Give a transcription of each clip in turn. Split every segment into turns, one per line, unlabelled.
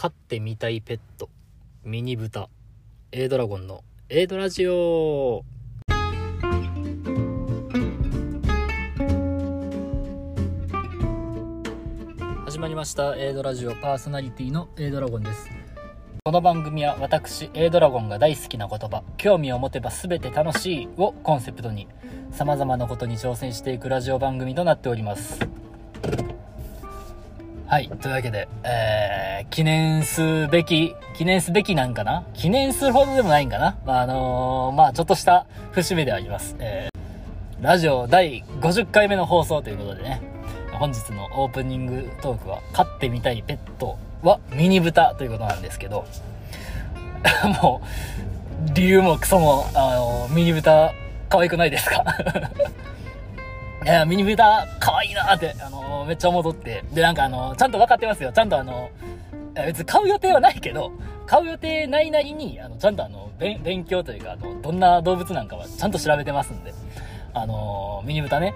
飼ってみたいペット。ミニブタ A ドラゴンの。A ドラジオ。始まりました。A ドラジオ。パーソナリティの A ドラゴンです。この番組は私 A ドラゴンが大好きな言葉。興味を持てば全て楽しいをコンセプトに様々なことに挑戦していくラジオ番組となっております。はい。というわけで、えー、記念すべき、記念すべきなんかな？記念するほどでもないんかな？まあ、あのー、まあ、ちょっとした節目ではあります。えー、ラジオ第50回目の放送ということでね、本日のオープニングトークは、飼ってみたいペットはミニブタということなんですけど、もう、理由もクソも、あのー、ミニブタ可愛くないですか？いや、ミニブタ、可愛いなって、あのー、めっちゃ思っとって。で、なんかあのー、ちゃんと分かってますよ。ちゃんとあのー、別に買う予定はないけど、買う予定ないなりに、あの、ちゃんとあの、勉強というか、あの、どんな動物なんかはちゃんと調べてますんで。あのミニブタね。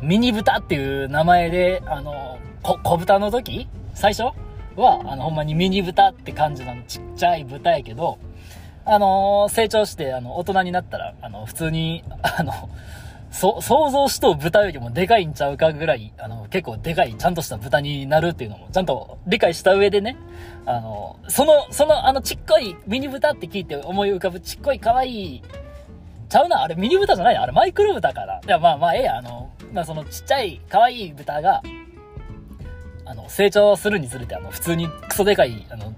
ミニブタっていう名前で、あのこ、小豚の時？最初？は、あの、ほんまにミニブタって感じのちっちゃい豚やけど、あの成長して、あの、大人になったら、あの、普通に、あの、そ、想像しと豚よりもでかいんちゃうかぐらい、あの、結構でかい、ちゃんとした豚になるっていうのも、ちゃんと理解した上でね、あの、その、その、あの、ちっこいミニ豚って聞いて思い浮かぶちっこい可愛い、ちゃうな、あれミニ豚じゃない？あれマイクロ豚かな？いや、まあまあ、ええや、あの、まあそのちっちゃい可愛い豚が、あの、成長するにつれて、あの、普通にクソでかい、あの、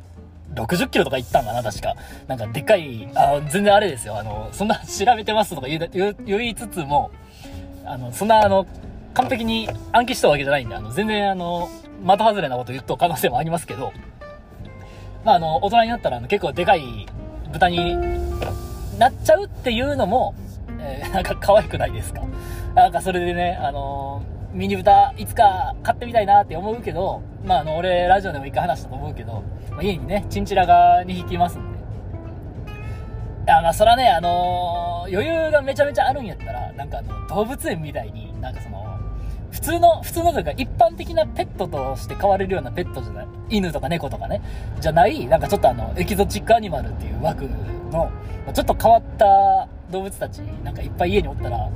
60キロとか行ったんかな、確か。なんかでかい、あ、全然あれですよ。あの、そんな調べてますとか言う言いつつも、あの、そんなあの、完璧に暗記したわけじゃないんで、あの、全然あの、的外れなこと言っと可能性もありますけど、まああの、大人になったらあの結構でかい豚になっちゃうっていうのも、えー、なんか可愛くないですか？なんかそれでね、あの、ミニ豚いつか買ってみたいなって思うけど、まああの、俺ラジオでも一回話したと思うけど、家にね、チンチラが2匹いますんで。いや、まあそらね、あのー、余裕がめちゃめちゃあるんやったら、なんかあの、動物園みたいに、なんかその、普通の、普通のというか一般的なペットとして飼われるようなペットじゃない、犬とか猫とかね、じゃない、なんかちょっとあの、エキゾチックアニマルっていう枠の、ちょっと変わった動物たち、なんかいっぱい家におったら、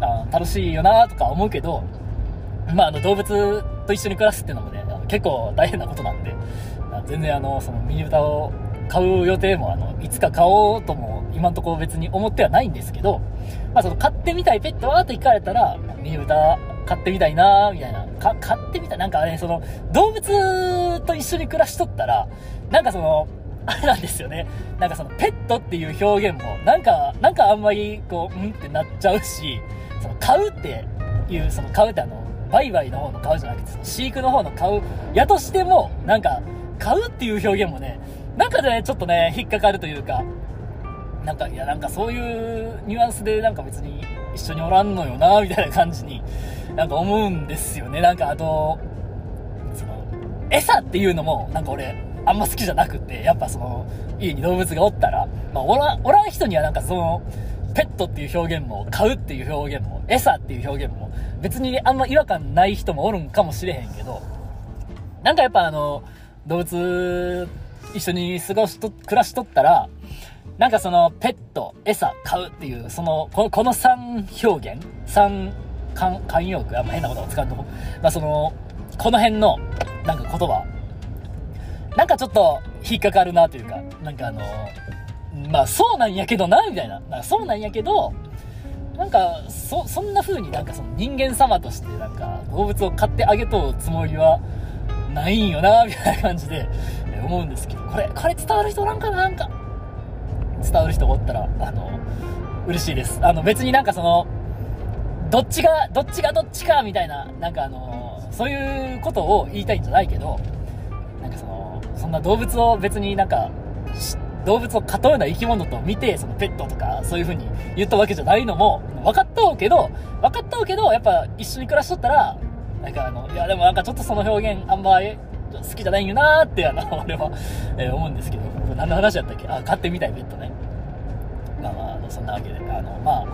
あ楽しいよなとか思うけど、まああの、動物と一緒に暮らすっていうのもね、結構大変なことなんで、全然あの、そのミニ豚を買う予定も、あの、いつか買おうとも、今んとこ別に思ってはないんですけど、まあその買ってみたいペットはと聞かれたら、ミニ豚買ってみたいなみたいな。か、買ってみたい。なんかね、その、動物と一緒に暮らしとったら、なんかその、あれなんですよね。なんかその、ペットっていう表現も、なんか、なんかあんまり、こう、うんってなっちゃうし、その、買うっていう、その、買うってあの、売買の方の買うじゃなくて、その飼育の方の買う、やとしても、なんか、買うっていう表現もね、なんかね、ちょっとね、引っかかるというか、なんか、いや、なんかそういうニュアンスでなんか別に一緒におらんのよな、みたいな感じになんか思うんですよね。なんかあと、その、餌っていうのも、なんか俺、あんま好きじゃなくて、やっぱその、家に動物がおったら、まあ、おら、おらん人にはなんかその、ペットっていう表現も、買うっていう表現も、餌っていう表現も、別にあんま違和感ない人もおるんかもしれへんけど、なんかやっぱあの、動物、一緒に過ごしと、暮らしとったら、なんかその、ペット、餌、買うっていう、その、この、この3表現 ?3 慣慣用句、あんま変なことを使うとこ。まあその、この辺の、なんか言葉、なんかちょっと引っかかるなというか、なんかあの、まあそうなんやけどな、みたいな。なんかそうなんやけど、なんか、そ、そんな風になんかその人間様としてなんか動物を飼ってあげとうつもりはないんよな、みたいな感じで思うんですけど、これ、これ伝わる人なんかななんか、伝わる人おったら、あの、嬉しいです。あの別になんかその、どっちが、どっちがどっちかみたいな、なんかあの、そういうことを言いたいんじゃないけど、なんかその、そんな動物を別になんか、動物を飼うような生き物と見て、そのペットとか、そういう風に言ったわけじゃないのも、分かったけど、分かったけど、やっぱ一緒に暮らしとったら、なんかあの、いやでもなんかちょっとその表現あんま好きじゃないんよなーって、あの、俺は、えー、思うんですけど、何の話だったっけ？あ、飼ってみたいペットね。まあまあ、そんなわけで、あの、まあ、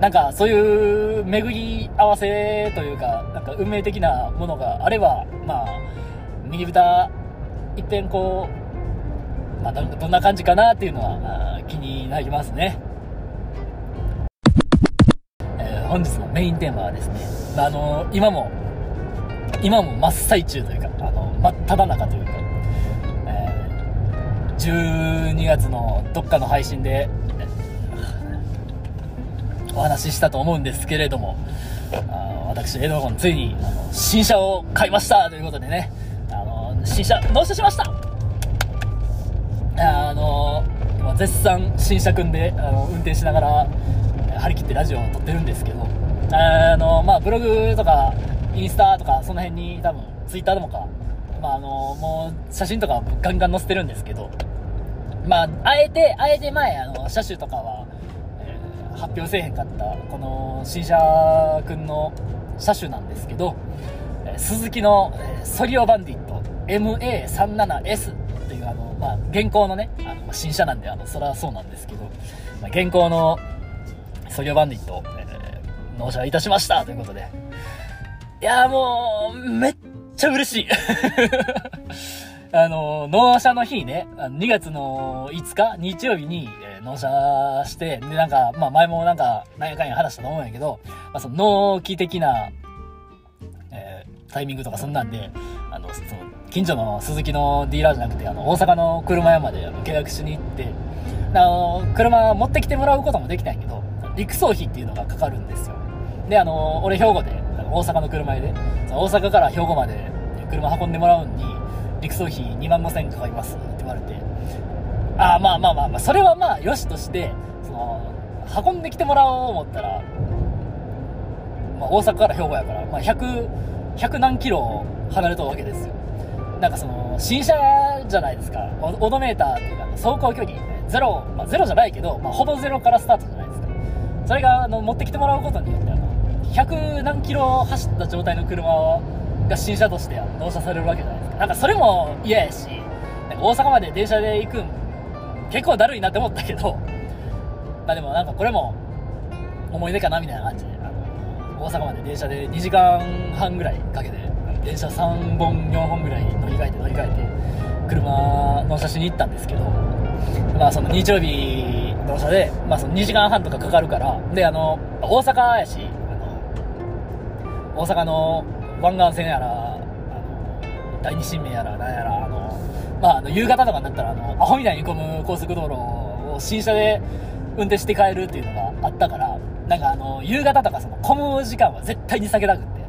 なんかそういう巡り合わせというか、なんか運命的なものがあれば、まあ、右豚一遍こう、まあ、どんな感じかなっていうのはあ気になりますね。えー、本日のメインテーマはですね、まあ、あの今も、今も真っ最中というか、あの、真っ只中というか、えー、12月のどっかの配信で、お話ししたと思うんですけれども、あ私、エドゴン、ついに、あの、新車を買いましたということでね、あの、新車、納車しました。あの、今、絶賛新車組んで、あの、運転しながら、張り切ってラジオを撮ってるんですけど、あの、まあ、ブログとか、インスタとか、その辺に多分、ツイッターでもか、まあ、あの、もう、写真とかガンガン載せてるんですけど、まあ、あえて、あえて前、あの、車種とかはえ、発表せえへんかったこの新車くんの車種なんですけど、え鈴木のえソリオバンディット MA37S というあの、まあ、現行のね、あの新車なんで、あの、それはそうなんですけど、まあ、現行のソリオバンディット、えー、納車いたしましたということで。いやもう、めっちゃ嬉しい。あの、納車の日ね、2月の5日、日曜日に、えー、納車して、で、なんか、まあ前もなんか、何やかんや話したと思うんやけど、まあその納期的な、えー、タイミングとかそんなんで、あの、その、近所の鈴木のディーラーじゃなくて、あの、大阪の車屋まであの契約しに行って、あの、車持ってきてもらうこともできたんやけど、陸送費っていうのがかかるんですよ。で、あの、俺兵庫で、大阪の車で、大阪から兵庫まで車運んでもらうんに、陸送費2万5千かかりますって言われて、ああ、まあまあまあまあ、それはまあ、よしとして、その、運んできてもらおう思ったら、まあ、大阪から兵庫やから、まあ、100、100何キロ離れたわけですよ。なんかその、新車じゃないですか。オドメーターっていうか、走行距離、ゼロ、まあゼロじゃないけど、まあほぼゼロからスタートじゃないですか。それが、あの、持ってきてもらうことによって、あの、100何キロ走った状態の車が新車として納車されるわけじゃないですか。なんかそれも嫌やし、なんか大阪まで電車で行くん、結構だるいなって思ったけど、まあでもなんかこれも思い出かなみたいな感じで、あの、大阪まで電車で2時間半ぐらいかけて、電車3本、4本ぐらい乗り換えて乗り換えて、車納車しに行ったんですけど、まあその日曜日納車で、まあその2時間半とかかかるから、で、あの、大阪やし、大阪の湾岸線やら、第二新名やら、なんやら、あの、まあ、あの、夕方とかになったら、あの、アホみたいに混む高速道路を新車で運転して帰るっていうのがあったから、なんかあの、夕方とかその混む時間は絶対に避けたくって、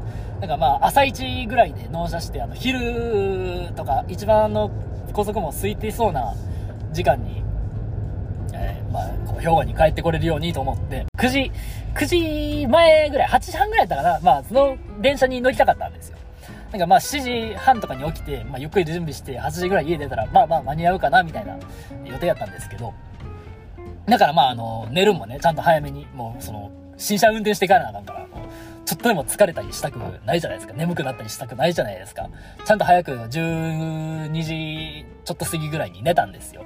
なんかまあ、朝一ぐらいで納車して、あの、昼とか一番の高速も空いてそうな時間に、えー、まあ、こう、兵庫に帰ってこれるようにと思って、9時、9時前ぐらい、8時半ぐらいだったかな、まあ、その電車に乗りたかったんですよ。なんかまあ7時半とかに起きて、まあゆっくり準備して8時ぐらい家出たら、まあまあ間に合うかなみたいな予定やったんですけど、だからまああの、寝るもね、ちゃんと早めに、もうその、新車運転して帰らなあかんから、ちょっとでも疲れたりしたくないじゃないですか。眠くなったりしたくないじゃないですか。ちゃんと早く12時ちょっと過ぎぐらいに寝たんですよ。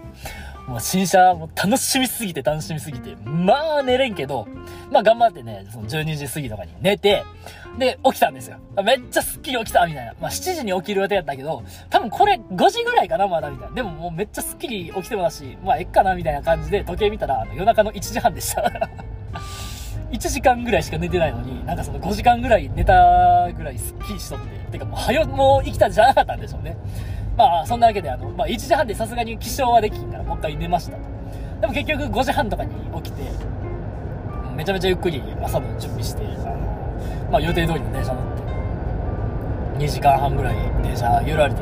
もう新車、もう楽しみすぎて楽しみすぎて、まあ寝れんけど、まあ頑張ってね、その12時過ぎとかに寝て、で、起きたんですよ。めっちゃスッキリ起きたみたいな。まあ7時に起きる予定やったけど、多分これ5時ぐらいかな、まだみたいな。でももうめっちゃスッキリ起きてもだし、まあえっかなみたいな感じで時計見たら、あの夜中の1時半でした。1時間ぐらいしか寝てないのに、なんかその5時間ぐらい寝たぐらいスッキリしとって、てかもう早もう生きたんじゃなかったんでしょうね。まあ、そんなわけで、あの、まあ、1時半でさすがに起床はできんから、もう一回寝ましたと。でも結局5時半とかに起きて、めちゃめちゃゆっくり朝の準備して、あの、まあ、予定通りの電車乗って、2時間半ぐらい電車揺られて、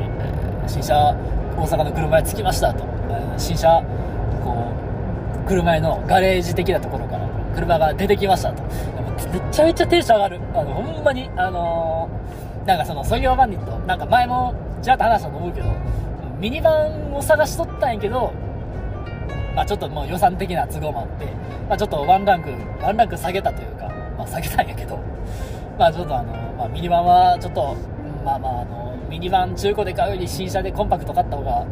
新車、大阪の車へ着きましたと。新車、こう、車へのガレージ的なところから車が出てきましたと。めちゃめちゃテンション上がる。あの、ほんまに、あのー、なんかその、ソギオバンディット、なんか前も、ちらっと話したと思うけど、ミニバンを探しとったんやけど、まあちょっともう予算的な都合もあって、まあちょっとワンランク、ワンランク下げたというか、まあ下げたんやけど、まあちょっとあの、まあミニバンはちょっと、まあまああの、ミニバン中古で買うより新車でコンパクト買った方が、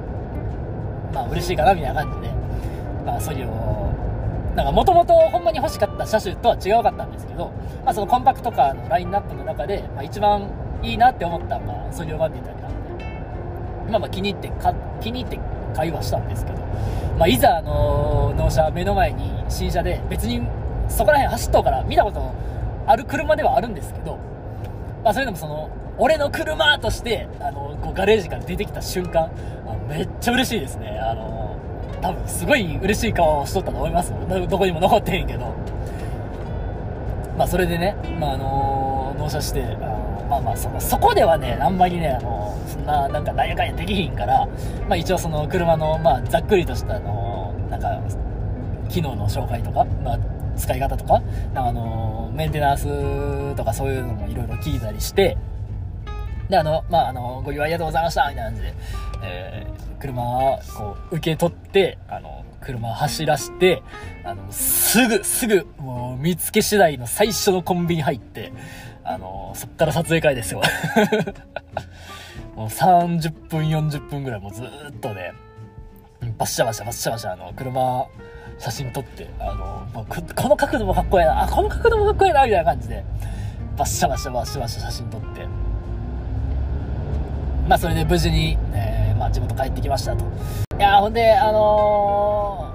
まあ嬉しいかなみたいな感じで、まあそういう、なんかもともとほんまに欲しかった車種とは違うかったんですけど、まあそのコンパクトカーのラインナップの中で、まあ一番いいなって思ったのが、ソリオバンディットやった。んで、まあまあ気に入ってか、気に入って会話したんですけど、まあいざあの、納車目の前に新車で別にそこら辺走っとうから見たことある車ではあるんですけど、まあそれでもその、俺の車として、あの、こうガレージから出てきた瞬間、めっちゃ嬉しいですね。あの、多分すごい嬉しい顔をしとったと思いますどこにも残ってへんけど。まあそれでね、まああの納車して、あのまあまあその、そこではね、あんまりね、あの、そんな、なんかなやかんやできひんから、まあ一応その車の、まあざっくりとした、あの、なんか、機能の紹介とか、まあ使い方とか、あの、メンテナンスとかそういうのもいろいろ聞いたりして、で、あの、まあ、あの、ご利用ありがとうございました、みたいな感じで、えー、車をこう、受け取って、あの、車を走らして、あの、すぐ、すぐ、もう、見つけ次第の最初のコンビニ入って、あの、そっから撮影会ですよ。もう30分、40分ぐらいもうずっとね、バッシャバシャバッシャバシャ、あの、車、写真撮って、あの、この角度もかっこいいな、あ、この角度もかっこいいな、みたいな感じで、バッシャバシャバッシャバシャ写真撮って、まあ、それで無事に、えー、まあ、地元帰ってきましたと。いやほんで、あの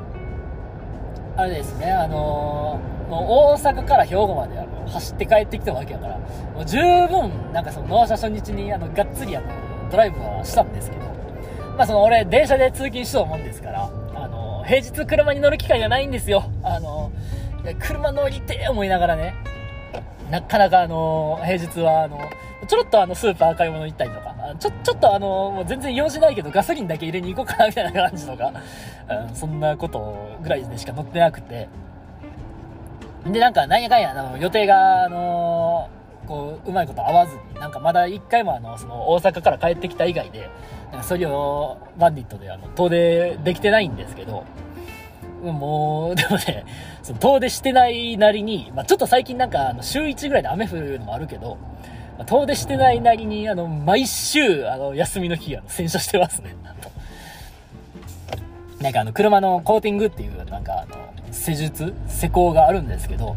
ー、あれですね、あのー、もう大阪から兵庫まであの走って帰ってきたわけやから、もう十分、なんかその納車初日にあのがっつりあのドライブはしたんですけど、まあその俺電車で通勤しとうもんですから、あの平日車に乗る機会がないんですよ。あの車乗りて思いながらね、なかなかあの平日はあの、ちょろっとあのスーパー買い物行ったりとか、ちょ、ちょっとあの、もう全然用事ないけどガソリンだけ入れに行こうかなみたいな感じとか、うん、そんなことぐらいでしか乗ってなくて。で、なんか、なんやかんや、あの、予定が、あのこう、うまいこと合わずに、なんかまだ一回もあの、その、大阪から帰ってきた以外で、なんかそれを、バンディットで、あの、遠出できてないんですけど、もう、でもね、その遠出してないなりに、まあ、ちょっと最近なんか、あの、週1ぐらいで雨降るのもあるけど、まあ、遠出してないなりに、あの、毎週、あの、休みの日、あの、洗車してますね、なんと。なんかあの、車のコーティングっていう、なんかあの、施術、施工があるんですけど、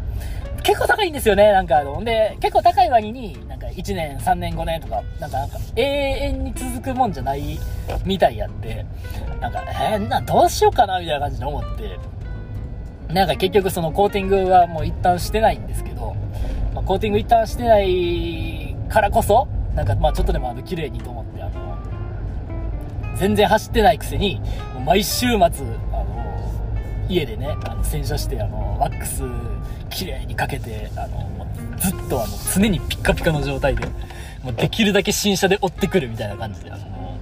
結構高いんですよね、なんかあの、で、結構高い割に、なんか1年、3年、5年とか、なんかなんか、永遠に続くもんじゃないみたいやって、なんか、えー、な、どうしようかな、みたいな感じで思って、なんか結局そのコーティングはもう一旦してないんですけど、まあ、コーティング一旦してないからこそ、なんかまあちょっとでもあの綺麗にと思って、あの、全然走ってないくせに、毎週末、家でね、あの洗車して、あの、ワックス綺麗にかけて、あの、ずっとあの、常にピッカピカの状態で、もうできるだけ新車で追ってくるみたいな感じで、あの、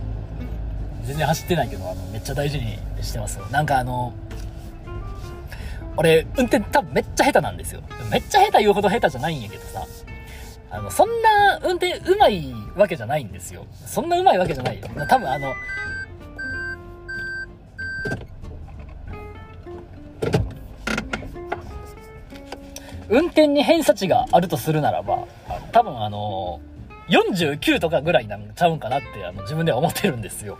全然走ってないけど、あの、めっちゃ大事にしてますよ。なんかあの、俺、運転多分めっちゃ下手なんですよ。めっちゃ下手言うほど下手じゃないんやけどさ、あの、そんな運転うまいわけじゃないんですよ。そんなうまいわけじゃないよ。多分あの、運転に偏差値があるとするならば、多分あの、49とかぐらいなんちゃうんかなってあの自分では思ってるんですよ。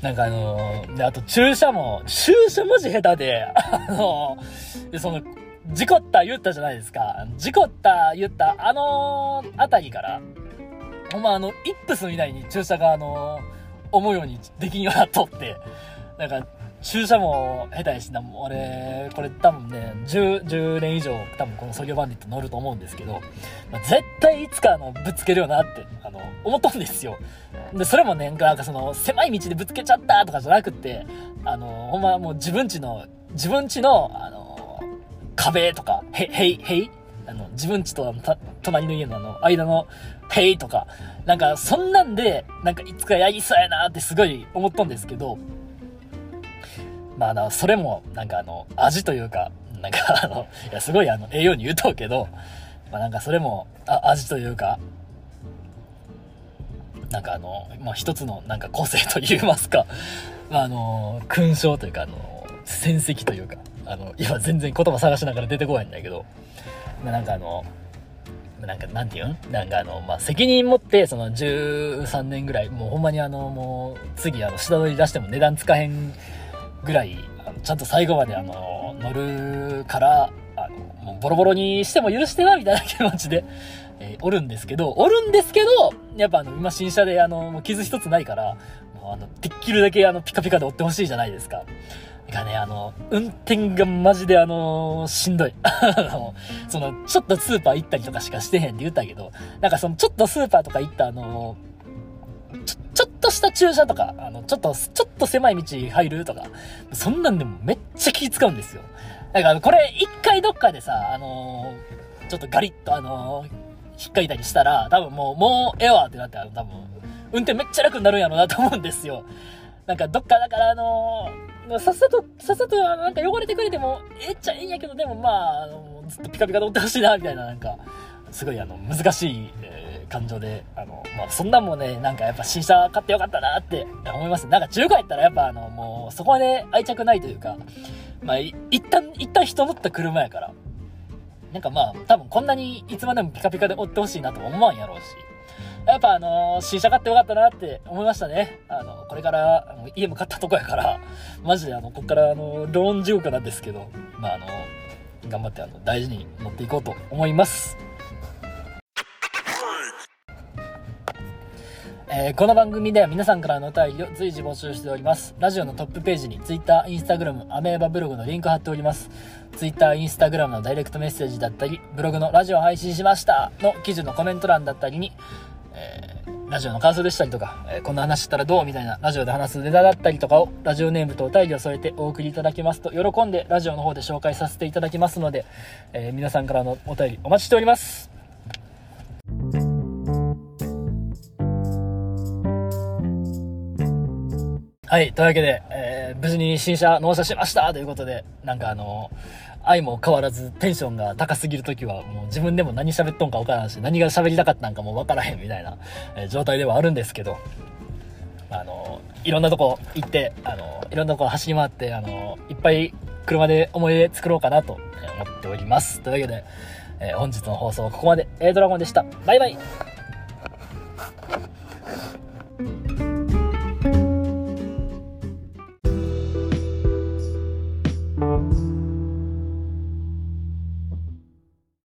なんかあので、あと駐車も、駐車マジ下手で、あので、その、事故った言ったじゃないですか。事故った言ったあのー、あたりから、ほんまあの、イップスみたいに駐車があのー、思うようにできんようになっとって、なんか、駐車も下手やしな、もう俺、これ多分ね、10、10年以上多分このソリオバンディット乗ると思うんですけど、まあ、絶対いつかあの、ぶつけるよなって、あの、思ったんですよ。で、それもね、なんかその、狭い道でぶつけちゃったとかじゃなくて、あの、ほんまもう自分ちの、自分ちの、あの、壁とか、へ、へい、へいあの、自分ちと隣の家のあの、間の、へいとか、なんか、そんなんで、なんか、いつかやりそうやなってすごい思ったんですけど、まあ、あの、それも、なんかあの、味というか、なんかあの、いや、すごいあの、栄養に言うとうけど、まあなんかそれも、あ、味というか、なんかあの、まあ一つのなんか個性と言いますか、まああの、勲章というか、あの、戦績というか、あの、今全然言葉探しながら出てこないんだけど、まあなんかあの、なんか、なんて言うん？なんかあの、まあ、責任持って、その13年ぐらい、もうほんまにあの、もう、次あの、下取り出しても値段つかへんぐらい、あのちゃんと最後まであの、乗るから、あの、もうボロボロにしても許してな、みたいな気持ちで、えー、おるんですけど、おるんですけど、やっぱあの、今新車であの、もう傷一つないから、もうあの、できるだけあの、ピカピカで追ってほしいじゃないですか。がね、あの、運転がマジであのしんどい。あの、その、ちょっとスーパー行ったりとかしかしてへんって言ったけど、なんかその、ちょっとスーパーとか行ったあのちょ、ちょっした駐車とか、あの、ちょっと、ちょっと狭い道入るとか、そんなんでもめっちゃ気使うんですよ。だからこれ、一回どっかでさ、あのー、ちょっとガリッとあのー、引っかいたりしたら、多分もう、もうええわってなって、あの多分、運転めっちゃ楽になるんやろうなと思うんですよ。なんかどっかだからあのー、さっさと、さっさとなんか汚れてくれてもええっちゃええんやけど、でもまあ、あのずっとピカピカで乗ってほしいな、みたいな、なんか、すごいあの、難しい、えー、感情で、あの、まあ、そんなんもね、なんかやっぱ新車買ってよかったなって思います。なんか中古やったらやっぱあの、もう、そこまで愛着ないというか、まあ、一旦、一旦人乗った車やから、なんかまあ、多分こんなにいつまでもピカピカで追ってほしいなと思わんやろうし、やっぱあの、新車買ってよかったなって思いましたね。あの、これから、あの家も買ったとこやから、マジであの、こっからあの、ローン地獄なんですけど、まああの、頑張ってあの、大事に乗っていこうと思います。えー、この番組では皆さんからのお便りを随時募集しております。ラジオのトップページに Twitter、Instagram、アメーバブログのリンク貼っております。Twitter、Instagram のダイレクトメッセージだったり、ブログのラジオ配信しましたの記事のコメント欄だったりに、えー、ラジオの感想でしたりとか、えー、こんな話したらどうみたいなラジオで話すネタだったりとかをラジオネームとお便りを添えてお送りいただけますと喜んでラジオの方で紹介させていただきますので、え皆さんからのお便りお待ちしております。はい。というわけで、えー、無事に新車納車しましたということで、なんかあの愛も変わらずテンションが高すぎるときは、もう自分でも何喋っとんかわからんし、何が喋りたかったんかもわからへんみたいな、え、状態ではあるんですけど、あのいろんなとこ行って、あのいろんなとこ走り回って、あのいっぱい車で思い出作ろうかなと思っております。というわけで、え、本日の放送はここまで。A ドラゴンでした。バイバイ